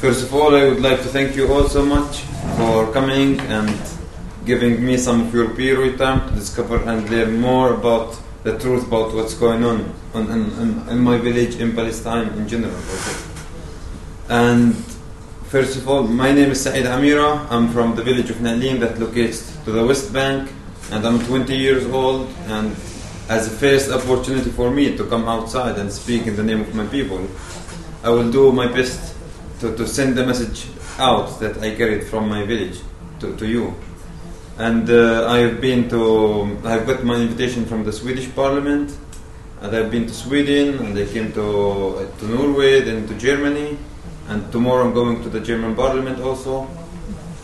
First of all, I would like to thank you all so much for coming and giving me some of your period time to discover and learn more about the truth about what's going on in, my village in Palestine in general. And first of all, my name is Saeed Amireh. I'm from the village of Ni'lin that locates to the West Bank, and I'm 20 years old. And as a first opportunity for me to come outside and speak in the name of my people, I will do my best to, to send the message out that I carried from my village to, to you. And uh, I have been to, I have got my invitation from the Swedish Parliament, and I've been to Sweden, and I came to, to Norway, then to Germany, and tomorrow I'm going to the German Parliament also.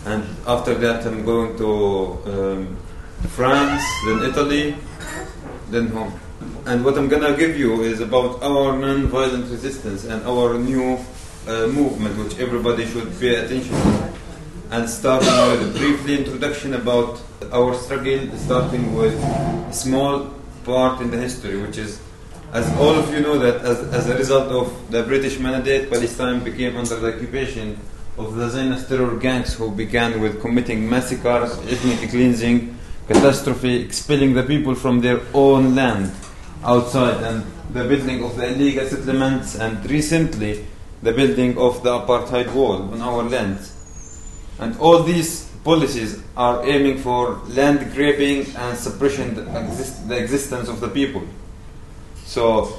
And after that, I'm going to um, France, then Italy, then home. And what I'm gonna give you is about our non-violent resistance and our new uh, movement, which everybody should pay attention to. And starting with a briefly introduction about our struggle, starting with a small part in the history, which is, as all of you know, that as, as a result of the British mandate, Palestine became under the occupation of the Zionist terror gangs who began with committing massacres, ethnic cleansing, catastrophe, expelling the people from their own land outside, and the building of the illegal settlements, and recently the building of the apartheid wall on our land. And all these policies are aiming for land grabbing and suppression the, exist- the existence of the people. So,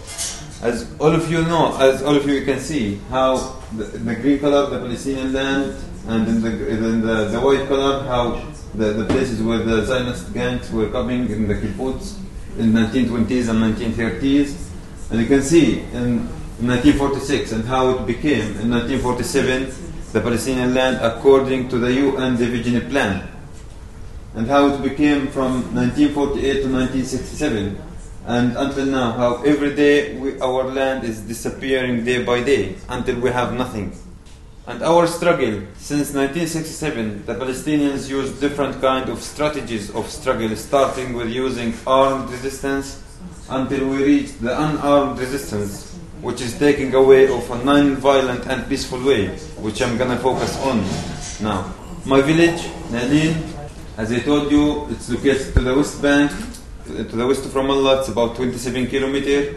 as all of you know, as all of you can see, how the, the green color, the Palestinian land, and in the, in the, the white color, how the, the places where the Zionist gangs were coming in the kibbutz in 1920s and 1930s. And you can see in 1946 and how it became in 1947 the Palestinian land according to the UN Division Plan. And how it became from 1948 to 1967 and until now how every day we, our land is disappearing day by day until we have nothing. And our struggle since 1967 the palestinians used different kind of strategies of struggle starting with using armed resistance until we reach the unarmed resistance which is taking away of a non-violent and peaceful way which i'm gonna focus on now my village Ni'lin as i told you it's located to the west bank to the west of Ramallah, it's about 27 kilometers,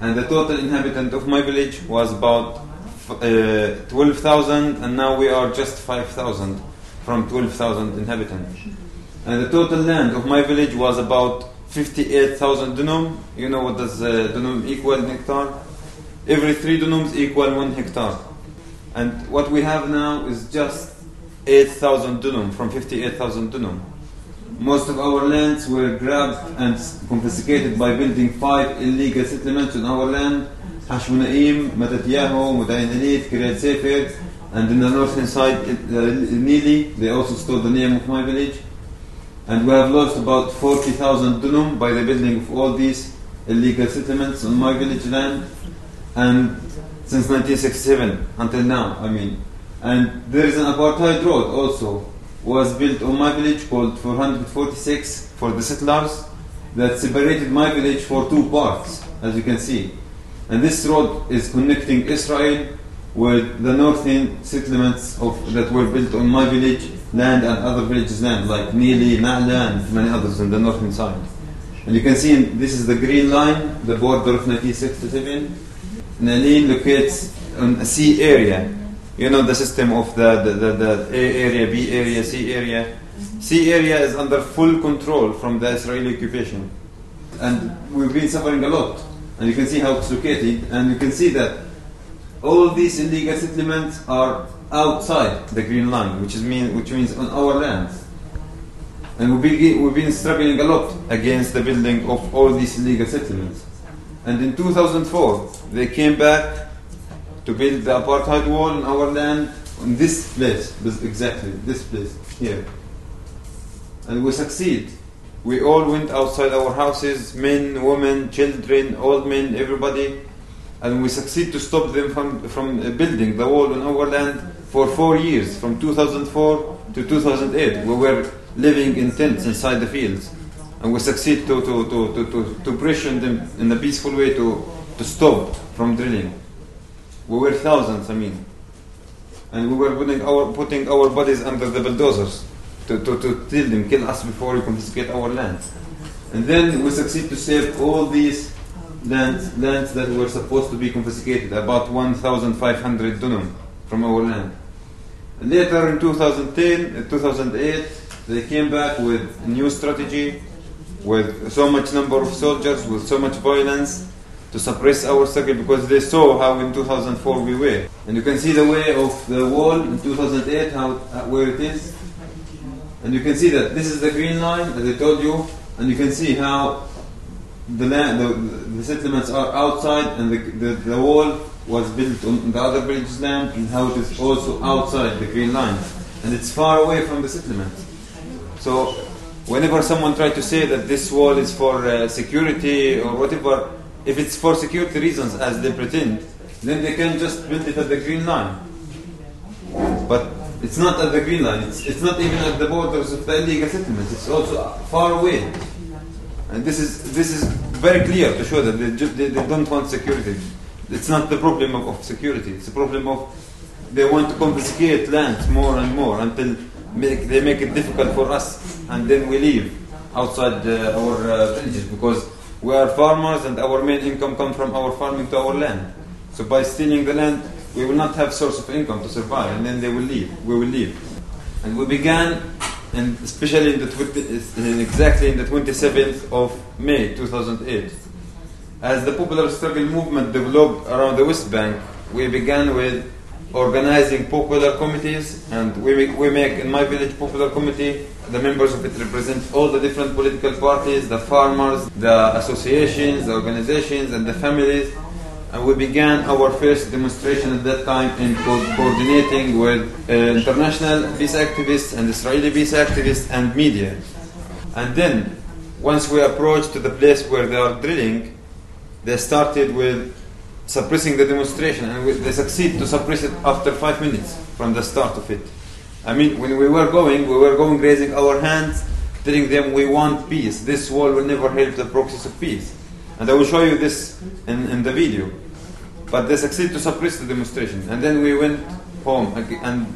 and the total inhabitant of my village was about uh, 12,000, and now we are just 5,000 from 12,000 inhabitants. And the total land of my village was about 58,000 dunum. You know what does uh, dunum equal in hectare? Every three dunums equal one hectare. And what we have now is just 8,000 dunum from 58,000 dunum. Most of our lands were grabbed and confiscated by building five illegal settlements on our land Hashmonaim, Mattityahu, Mudainalit, Kiryat Sefer, and in the northern side, uh, Nili, they also stole the name of my village. And we have lost about 40,000 dunum by the building of all these illegal settlements on my village land. And since 1967 until now, I mean. And there is an apartheid road also was built on my village called 446 for the settlers that separated my village for two parts, as you can see. And this road is connecting Israel with the northern settlements of, that were built on my village land and other villages' land, like Nili, Na'la, and many others on the northern side. And you can see this is the green line, the border of 1967. Ni'lin locates on um, a C area you know the system of the, the, the, the, A area, B area, C area. C area is under full control from the Israeli occupation. And we've been suffering a lot. And you can see how it's located. And you can see that all these illegal settlements are outside the green line, which, is mean, which means on our lands. And we've been, we've been struggling a lot against the building of all these illegal settlements. And in 2004, they came back to build the apartheid wall in our land on this place, exactly this place here. And we succeed. We all went outside our houses, men, women, children, old men, everybody, and we succeed to stop them from, from uh, building the wall on our land for four years, from 2004 to 2008. We were living in tents inside the fields, and we succeed to, to, to, to, to, to pressure them in a peaceful way to, to stop from drilling. We were thousands, I mean. and we were putting our putting our bodies under the bulldozers to, to, to tell them kill us before you confiscate our land. And then we succeed to save all these lands lands that were supposed to be confiscated, about 1,500 dunum from our land. Later in 2010, uh, 2008, they came back with a new strategy, with so much number of soldiers, with so much violence, to suppress our struggle because they saw how in 2004 we were. And you can see the way of the wall in 2008, how, uh, where it is. And you can see that this is the green line, as I told you, and you can see how the land, the, the settlements are outside, and the, the, the wall was built on the other village's land, and how it is also outside the green line, and it's far away from the settlement. So, whenever someone tries to say that this wall is for uh, security or whatever, if it's for security reasons, as they pretend, then they can just build it at the green line. But it's not at the green line. It's, it's not even at the borders of the illegal settlements. It's also far away. And this is this is very clear to show that they, they, they don't want security. It's not the problem of, of security. It's a problem of they want to confiscate land more and more until make, they make it difficult for us, and then we leave outside uh, our uh, villages because we are farmers and our main income comes from our farming to our land. So by stealing the land, we will not have source of income to survive, and then they will leave. We will leave, and we began, and especially in the 20, in exactly in the 27th of May 2008. As the popular struggle movement developed around the West Bank, we began with organizing popular committees, and we make, we make in my village popular committee. The members of it represent all the different political parties, the farmers, the associations, the organizations, and the families. And we began our first demonstration at that time in co- coordinating with uh, international peace activists and Israeli peace activists and media. And then, once we approached to the place where they are drilling, they started with suppressing the demonstration, and we, they succeed to suppress it after five minutes from the start of it. I mean, when we were going, we were going raising our hands, telling them we want peace. This wall will never help the process of peace. And I will show you this in, in the video. But they succeed to suppress the demonstration. And then we went home, and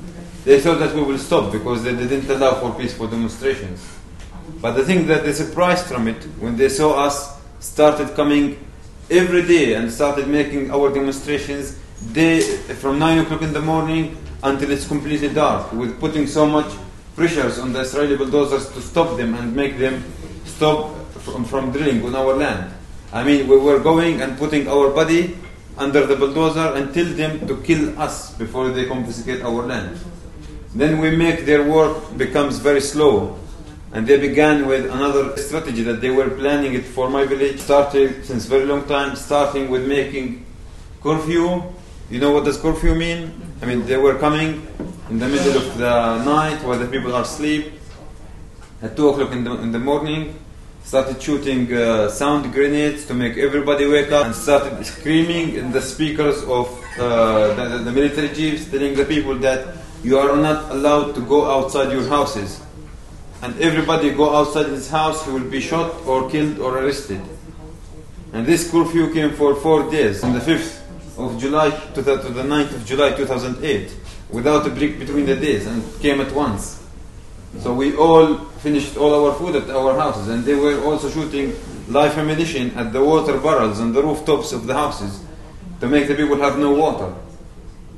they thought that we will stop because they didn't allow for peaceful demonstrations. But the thing that they surprised from it, when they saw us started coming every day and started making our demonstrations day from 9 o'clock in the morning until it's completely dark, with putting so much pressures on the Israeli bulldozers to stop them and make them stop from, from drilling on our land. I mean, we were going and putting our body under the bulldozer and tell them to kill us before they confiscate our land. Then we make their work becomes very slow. And they began with another strategy that they were planning it for my village, starting since very long time, starting with making curfew. You know what does curfew mean? I mean, they were coming in the middle of the night while the people are asleep at 2 o'clock in the, in the morning, started shooting uh, sound grenades to make everybody wake up and started screaming in the speakers of uh, the, the- military chiefs, telling the people that you are not allowed to go outside your houses. And everybody go outside his house, he will be shot or killed or arrested. And this curfew came for four days, from the 5th of July to the, to the 9th of July 2008, without a break between the days, and came at once. So we all finished all our food at our houses, and they were also shooting live ammunition at the water barrels and the rooftops of the houses to make the people have no water.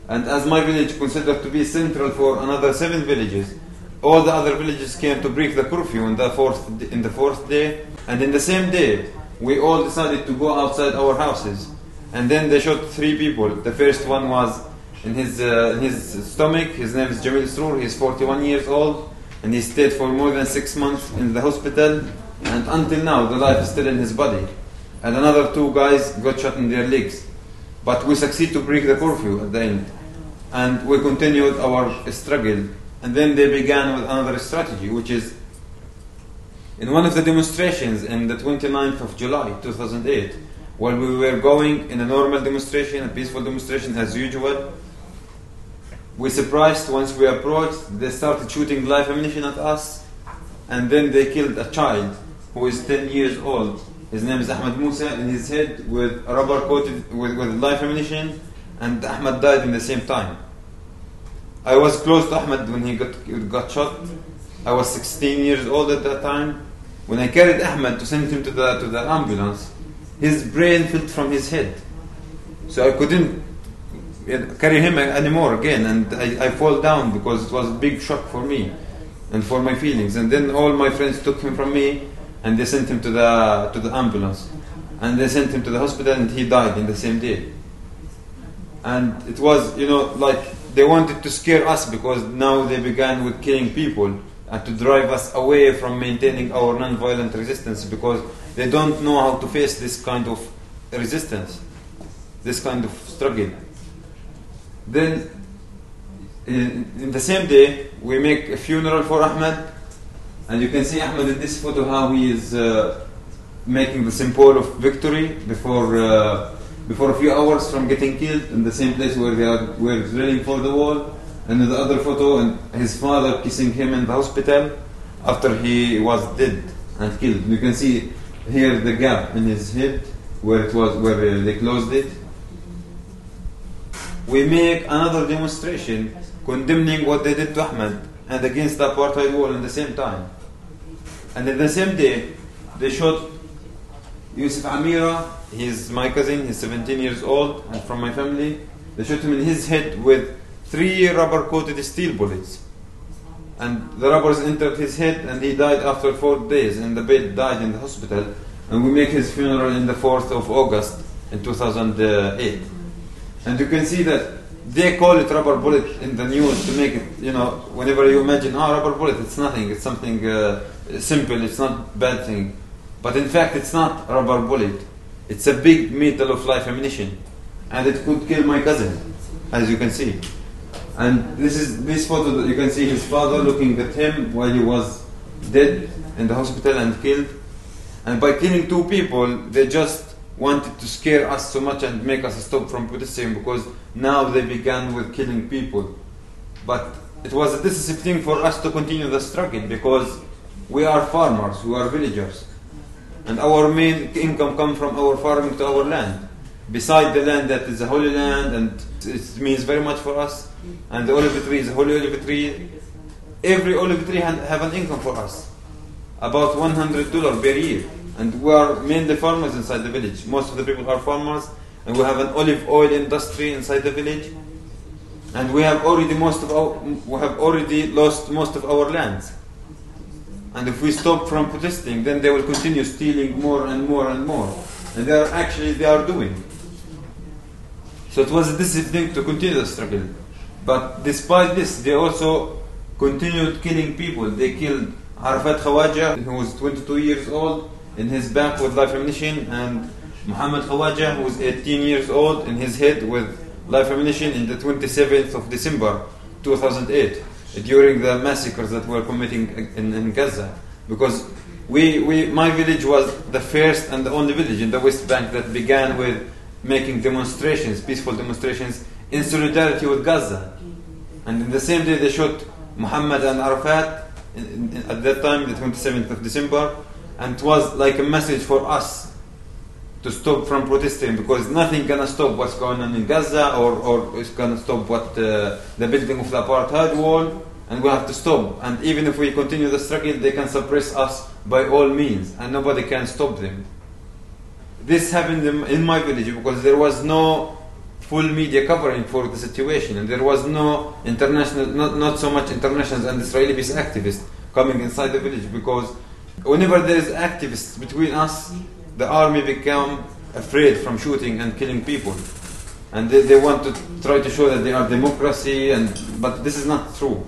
And as my village considered to be central for another seven villages, all the other villages came to break the curfew in the fourth in the fourth day, and in the same day we all decided to go outside our houses, and then they shot three people. The first one was in his uh, in his stomach. His name is Jamil Sroor. He's 41 years old, and he stayed for more than six months in the hospital, and until now the life is still in his body. And another two guys got shot in their legs, but we succeed to break the curfew at the end and we continued our struggle. And then they began with another strategy, which is in one of the demonstrations in the 29th of July 2008, while we were going in a normal demonstration, a peaceful demonstration as usual, we surprised once we approached, they started shooting live ammunition at us, and then they killed a child who is 10 years old. His name is Ahmed Musa, in his head with rubber coated with, with live ammunition, and Ahmed died in the same time. I was close to Ahmed when he got, got shot. I was 16 years old at that time. When I carried Ahmed to send him to the, to the ambulance, his brain fell from his head. So I couldn't carry him anymore again, and I, I fall down because it was a big shock for me and for my feelings. And then all my friends took him from me, and they sent him to the to the ambulance, and they sent him to the hospital, and he died in the same day. And it was, you know, like they wanted to scare us because now they began with killing people and to drive us away from maintaining our non-violent resistance because they don't know how to face this kind of resistance, this kind of struggle. Then, in, the same day, we make a funeral for Ahmed, and you can see Ahmed in this photo how he is uh, making the symbol of victory before uh, before a few hours from getting killed in the same place where they are, were drilling for the wall. And in the other photo, and his father kissing him in the hospital after he was dead and killed. You can see here the gap in his head where it was where they closed it. We make another demonstration condemning what they did to Ahmed and against the apartheid wall in the same time. And in the same day, they shot Yusuf Amireh, he's my cousin, he's 17 years old and from my family. They shot him in his head with three rubber coated steel bullets. And the rubbers entered his head and he died after four days and the bed died in the hospital. And we make his funeral in the 4th of August in 2008. And you can see that they call it rubber bullet in the news to make it, you know, whenever you imagine, oh, rubber bullet, it's nothing, it's something uh, simple, it's not bad thing. But in fact, it's not a rubber bullet. It's a big metal of life ammunition. And it could kill my cousin, as you can see. And this is this photo that you can see his father looking at him while he was dead in the hospital and killed. And by killing two people, they just wanted to scare us so much and make us stop from protesting because now they began with killing people. But it was a decisive thing for us to continue the struggle because we are farmers, we are villagers. And our main income comes from our farming to our land. Beside the land that is a holy land and it means very much for us, and the olive tree is a holy olive tree. Every olive tree have an income for us, about $100 per year. And we are mainly farmers inside the village. Most of the people are farmers, and we have an olive oil industry inside the village. And we have already most of our, we have already lost most of our lands. And if we stop from protesting, then they will continue stealing more and more and more. And they are actually they are doing. So it was a thing to continue the struggle. But despite this, they also continued killing people. They killed Arafat Khawaja, who was 22 years old, in his back with life ammunition, and Muhammad Khawaja, who was 18 years old, in his head with life ammunition in the 27th of December 2008, during the massacres that were committing in, in Gaza. Because we, we, my village was the first and the only village in the West Bank that began with making demonstrations, peaceful demonstrations, in solidarity with Gaza. And in the same day, they shot Muhammad and Arafat in, in, at that time, the 27th of December, and it was like a message for us to stop from protesting because nothing gonna stop what's going on in Gaza or, or it's gonna stop what uh, the building of the apartheid wall and we have to stop. And even if we continue the struggle they can suppress us by all means and nobody can stop them. This happened in my village because there was no full media covering for the situation and there was no international not, not so much international and Israeli based activists coming inside the village because whenever there is activists between us the army become afraid from shooting and killing people. And they, they want to try to show that they are democracy and but this is not true.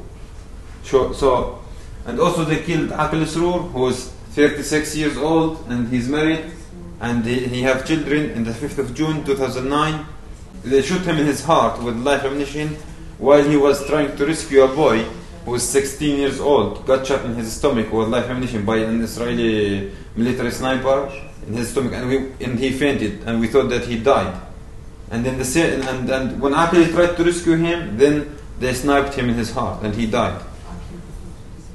So, so and also they killed Aqil Sroor who is 36 years old and he's married and he, he have children in the 5th of June 2009 they shoot him in his heart with live ammunition while he was trying to rescue a boy who was 16 years old, got shot in his stomach with live ammunition by an Israeli military sniper in his stomach, and, we, and he fainted, and we thought that he died. And then the and, and when Aqil tried to rescue him, then they sniped him in his heart, and he died.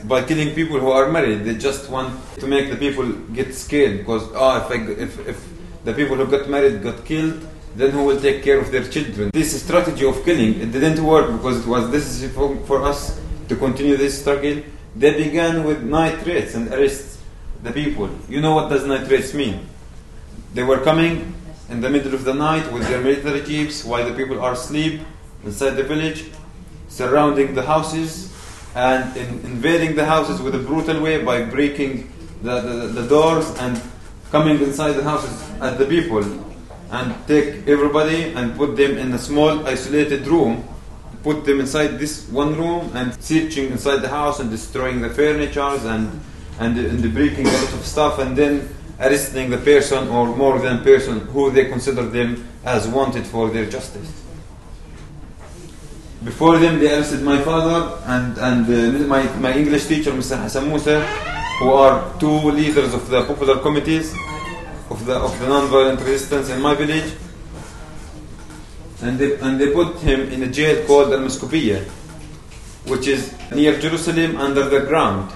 By killing people who are married, they just want to make the people get scared because oh, if, I, if, if the people who got married got killed, then who will take care of their children? This strategy of killing, it didn't work because it was necessary for, for us to continue this struggle. They began with night raids and arrests the people. You know what does night raids mean? They were coming in the middle of the night with their military jeeps while the people are asleep inside the village, surrounding the houses and in, invading the houses with a brutal way by breaking the, the, the doors and coming inside the houses at the people and take everybody and put them in a small isolated room put them inside this one room and searching inside the house and destroying the furniture and and, and breaking a lot of stuff and then arresting the person or more than person who they consider them as wanted for their justice. Before them, they arrested my father and, and uh, my, my English teacher, Mr. Hassan Musa, who are two leaders of the popular committees of the, of the non-violent resistance in my village. And they, and they put him in a jail called Al Muscopiyya, which is near Jerusalem under the ground.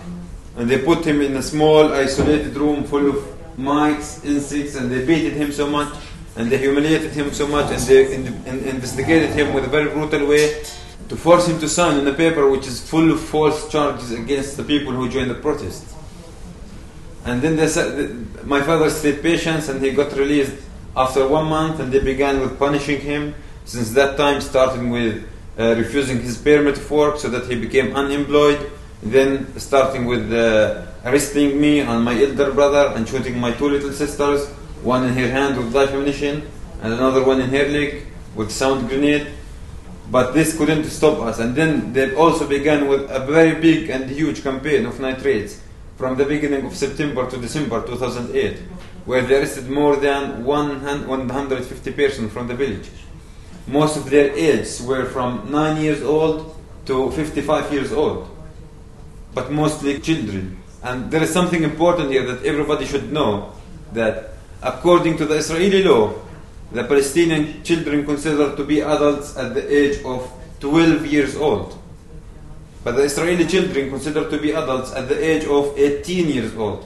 And they put him in a small, isolated room full of mice, insects, and they beated him so much, and they humiliated him so much, and they in, in, investigated him with a very brutal way to force him to sign on a paper which is full of false charges against the people who joined the protest. And then they said, my father stayed patient and he got released after one month, and they began with punishing him. Since that time, starting with uh, refusing his permit of work so that he became unemployed, then starting with uh, arresting me and my elder brother and shooting my two little sisters, one in her hand with live ammunition and another one in her leg with sound grenade. But this couldn't stop us. And then they also began with a very big and huge campaign of night raids from the beginning of September to December 2008, where they arrested more than 150 persons from the village. Most of their ages were from 9 years old to 55 years old, but mostly children. And there is something important here that everybody should know that according to the Israeli law, the Palestinian children considered to be adults at the age of 12 years old. But the Israeli children considered to be adults at the age of 18 years old,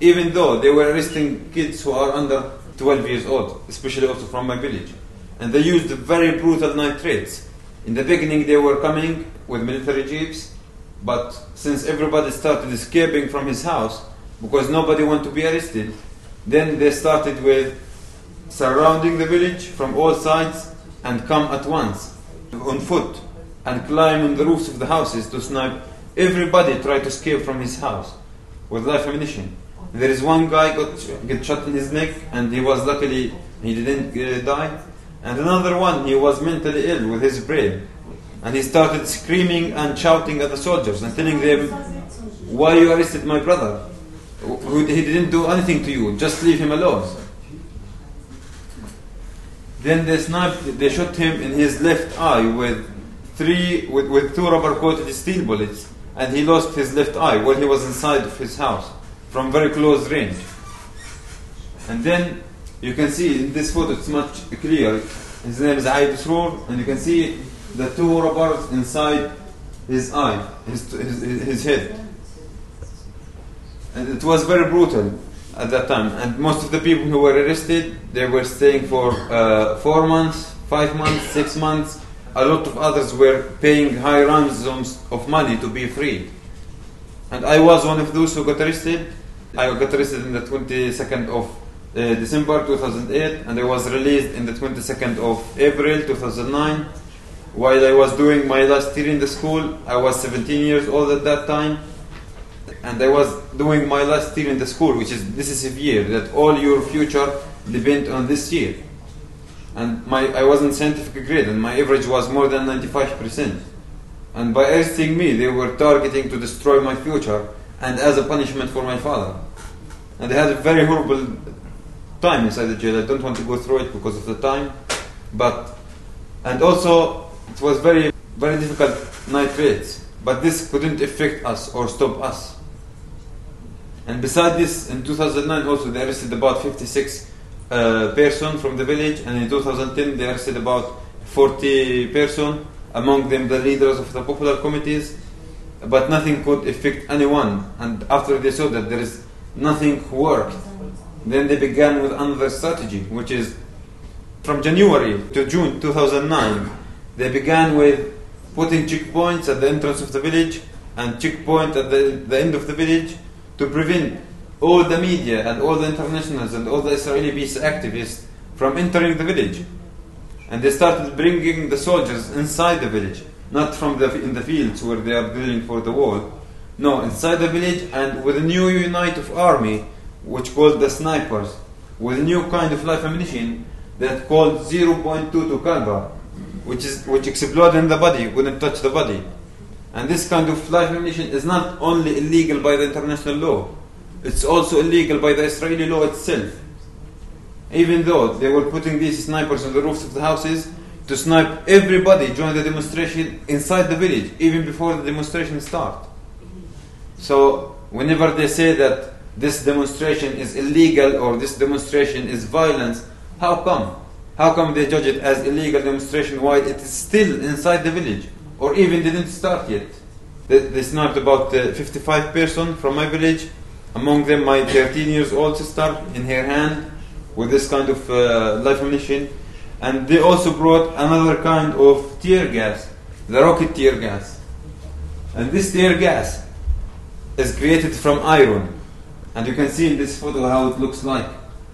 even though they were arresting kids who are under 12 years old, especially also from my village. And they used very brutal night raids. In the beginning, they were coming with military jeeps, but since everybody started escaping from his house because nobody wanted to be arrested, then they started with surrounding the village from all sides and come at once on foot and climb on the roofs of the houses to snipe. Everybody tried to escape from his house with live ammunition. There is one guy got shot in his neck and he was luckily he didn't uh, die. And another one he was mentally ill with his brain and he started screaming and shouting at the soldiers and telling them, Why you arrested my brother? He didn't do anything to you, just leave him alone. Then they sniped, they shot him in his left eye with three, with, with two rubber coated steel bullets, and he lost his left eye while he was inside of his house from very close range. And then you can see in this photo, it's much clearer. His name is Aid Sroor, and you can see the two robbers inside his eye, his, his, his head. And it was very brutal at that time. And most of the people who were arrested, they were staying for uh, four months, five months, six months. A lot of others were paying high ransoms of money to be freed. And I was one of those who got arrested. I got arrested in the 22nd of uh, December 2008, and I was released in the 22nd of April 2009 while I was doing my last year in the school. I was 17 years old at that time, and I was doing my last year in the school, which is decisive year that all your future depend on this year. And my I was in scientific grade, and my average was more than 95 percent. And by arresting me, they were targeting to destroy my future, and as a punishment for my father. And they had a very horrible time inside the jail. I don't want to go through it because of the time, but and also it was very, very difficult night raids, but this couldn't affect us or stop us. And besides this, in 2009 also they arrested about 56 uh, persons from the village, and in 2010 they arrested about 40 persons, among them the leaders of the popular committees, but nothing could affect anyone. And after they saw that there is nothing worked, then they began with another strategy, which is From January to June 2009, they began with putting checkpoints at the entrance of the village and checkpoint at the, the end of the village to prevent all the media and all the internationals and all the Israeli peace activists from entering the village. And they started bringing the soldiers inside the village, not from the in the fields where they are drilling for the wall. No, inside the village and with a new unit of army, which called the snipers, with a new kind of live ammunition that called 0.22 caliber, which is which explode in the body, wouldn't touch the body. And this kind of live ammunition is not only illegal by the international law, it's also illegal by the Israeli law itself. Even though they were putting these snipers on the roofs of the houses to snipe everybody during the demonstration inside the village, even before the demonstration start. So whenever they say that this demonstration is illegal or this demonstration is violence, how come? How come they judge it as illegal demonstration while it is still inside the village or even didn't start yet? They, they sniped about uh, 55 person from my village, among them my 13 years old sister in her hand with this kind of uh, live ammunition. And they also brought another kind of tear gas, the rocket tear gas. And this tear gas is created from iron. And you can see in this photo how it looks like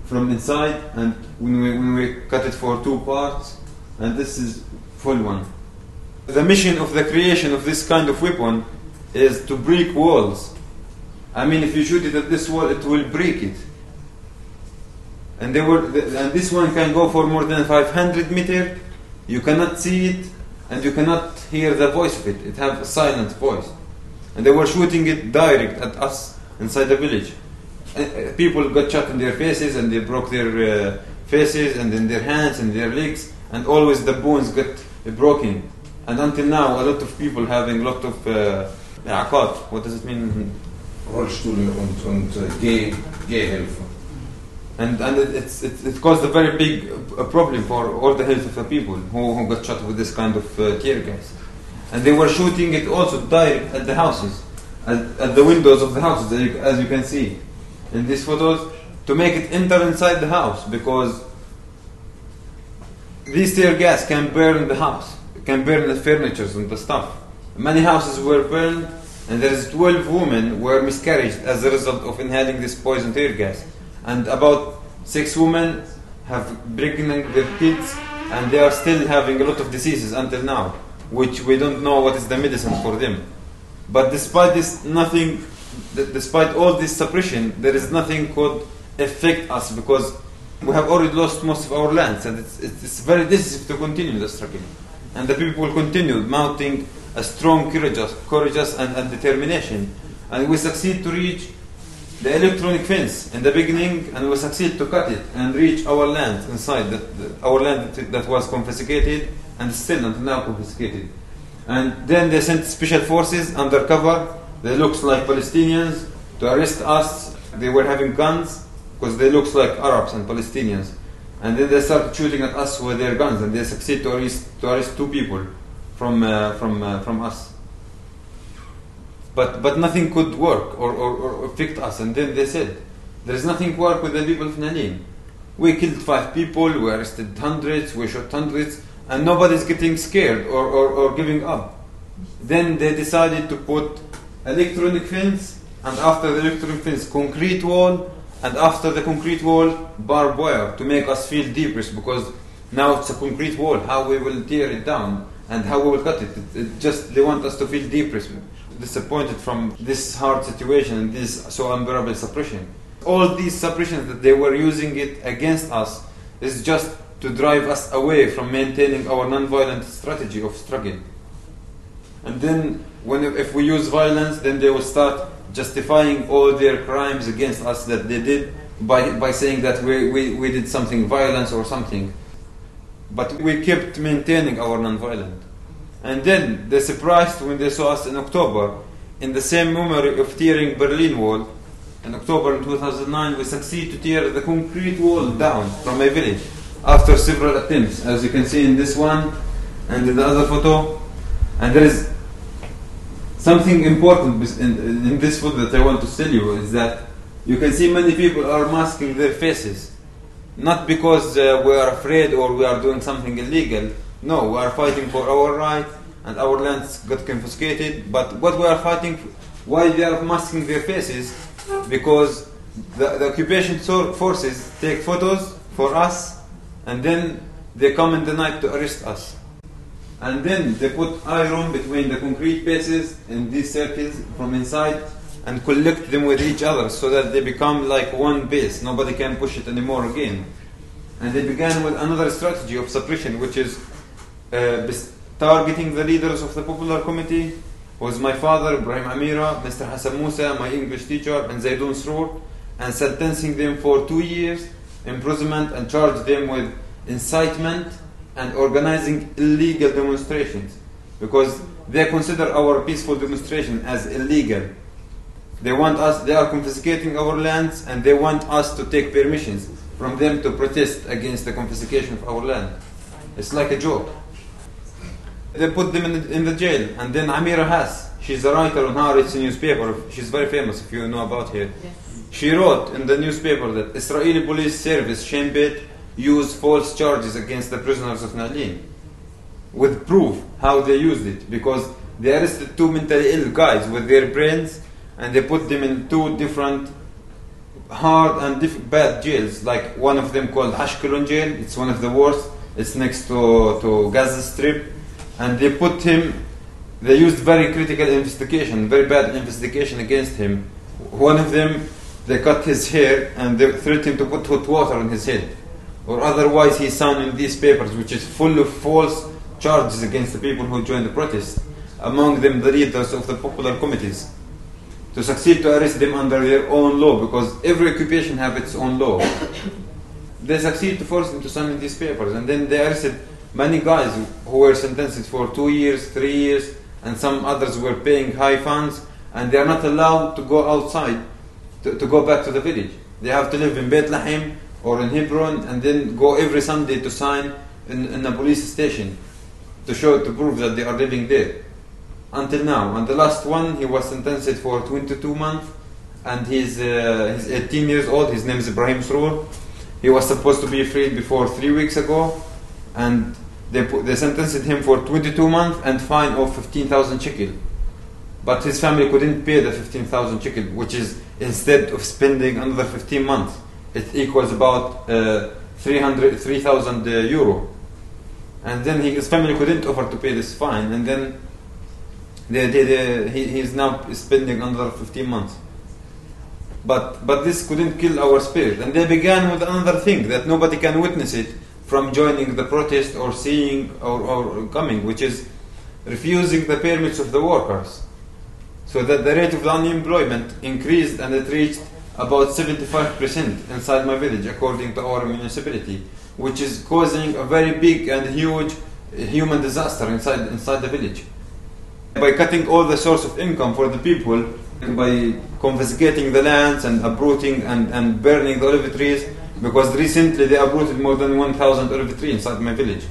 from inside and when we, when we cut it for two parts and this is full one. The mission of the creation of this kind of weapon is to break walls. I mean if you shoot it at this wall it will break it. And they were and this one can go for more than 500 meter. You cannot see it and you cannot hear the voice of it. It have a silent voice. And they were shooting it direct at us inside the village. Uh, people got shot in their faces and they broke their uh, faces and in their hands and their legs and always the bones got broken and until now a lot of people having a lot of uh, what does it mean Rollstuhl und, und uh, Geh, Gehhilfe. And, and it, it's, it, it caused a very big uh, problem for all the health of the people who, who got shot with this kind of uh, tear gas. And they were shooting it also direct at the houses, at, at the windows of the houses, as you, as you can see in these photos to make it enter inside the house because this tear gas can burn the house, can burn the furniture and the stuff. Many houses were burned, and there is 12 women were miscarried as a result of inhaling this poison tear gas, and about six women have pregnant their kids, and they are still having a lot of diseases until now, which we don't know what is the medicine for them. But despite this, nothing despite all this suppression, there is nothing could affect us because we have already lost most of our lands, and it's, it's very decisive to continue the struggle. And the people will continue mounting a strong courageous, courageous and, and determination. And we succeed to reach the electronic fence in the beginning, and we succeed to cut it and reach our land inside, that, our land that, that was confiscated and still until now confiscated. And then they sent special forces undercover they looked like Palestinians to arrest us. They were having guns because they looked like Arabs and Palestinians. And then they started shooting at us with their guns, and they succeeded to arrest, to arrest two people from, uh, from, uh, from us. But, but nothing could work or, or, or affect us. And then they said, there is nothing to work with the people of Ni'lin. We killed five people, we arrested hundreds, we shot hundreds, and nobody's getting scared or, or, or giving up. Then they decided to put electronic fence, and after the electronic fence, concrete wall, and after the concrete wall, barbed wire to make us feel depressed because now it's a concrete wall. How we will tear it down and how we will cut it. it, it just they want us to feel depressed, disappointed from this hard situation and this so unbearable suppression. All these suppressions that they were using it against us is just to drive us away from maintaining our non-violent strategy of struggle. And then when if we use violence, then they will start justifying all their crimes against us that they did by, by saying that we, we, we did something violence or something. But we kept maintaining our non-violent. And then they surprised when they saw us in October, in the same memory of tearing Berlin Wall. In October in 2009, we succeed to tear the concrete wall down from a village after several attempts, as you can see in this one and in the other photo. And there is something important in, in this photo that I want to tell you is that you can see many people are masking their faces. not because uh, we are afraid or we are doing something illegal. No, we are fighting for our right and our lands got confiscated. But what we are fighting, why they are masking their faces? Because the, the occupation forces take photos for us and then they come in the night to arrest us. And then they put iron between the concrete pieces in these circles from inside and collect them with each other so that they become like one base. Nobody can push it anymore again. And they began with another strategy of suppression, which is uh, targeting the leaders of the Popular Committee, was my father, Ibrahim Amireh, Mr. Hassan Musa, my English teacher, and Zaidun Sroor, and sentencing them for two years imprisonment and charged them with incitement and organizing illegal demonstrations because they consider our peaceful demonstration as illegal. They want us, they are confiscating our lands and they want us to take permissions from them to protest against the confiscation of our land. It's like a joke. They put them in the, in the jail. And then Amira Hass, she's a writer on Haaretz newspaper. She's very famous if you know about her. She wrote in the newspaper that Israeli police service Shin Bet used false charges against the prisoners of Ni'lin with proof how they used it because they arrested two mentally ill guys with their brains and they put them in two different hard and diff- bad jails. Like one of them called Ashkelon jail it's one of the worst it's next to, to Gaza Strip. And they put him they used very critical investigation very bad investigation against him. One of them they cut his hair and they threatened to put hot water on his head or otherwise he signed in these papers which is full of false charges against the people who joined the protest among them the leaders of the popular committees to succeed to arrest them under their own law because every occupation has its own law. They succeed to force them to sign in these papers and then they arrested many guys who were sentenced for two years three years and some others were paying high fines and they are not allowed to go outside to, to go back to the village. They have to live in Bethlehem or in Hebron and then go every Sunday to sign in, in a police station to show to prove that they are living there. Until now. And the last one he was sentenced for 22 months and he's, uh, he's 18 years old. His name is Ibrahim Sroor. He was supposed to be freed before three weeks ago and they, put, they sentenced him for 22 months and fine of 15,000 shekel. But his family couldn't pay the 15,000 shekel which is instead of spending another 15 months it equals about uh, 300 3,000 uh, euro. And then he, his family couldn't offer to pay this fine and then they, they, they, he, he's now spending another 15 months. But but this couldn't kill our spirit. And they began with another thing that nobody can witness it from joining the protest or seeing or, or coming which is refusing the permits of the workers. So that the rate of the unemployment increased and it reached about 75% inside my village according to our municipality which is causing a very big and huge uh, human disaster inside inside the village. By cutting all the source of income for the people by confiscating the lands and uprooting and, and burning the olive trees because recently they uprooted more than 1000 olive trees inside my village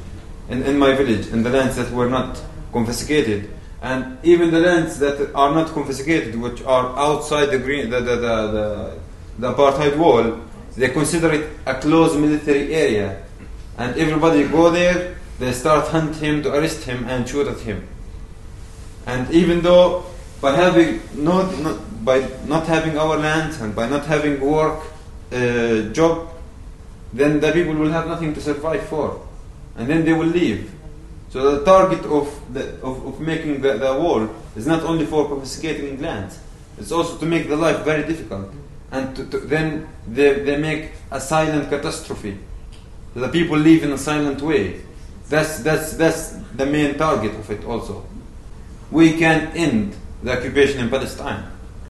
in, in my village in the lands that were not confiscated and even the lands that are not confiscated which are outside the green the, the, the, the, the apartheid wall they consider it a closed military area. And everybody go there they start hunt him to arrest him and shoot at him. And even though by having not, not by not having our land and by not having work uh, job then the people will have nothing to survive for. And then they will leave so the target of, the, of, of making the, the wall is not only for confiscating land, it's also to make the life very difficult and to, to, then they, they make a silent catastrophe. The people live in a silent way. That's, that's, that's the main target of it also. We can end the occupation in Palestine.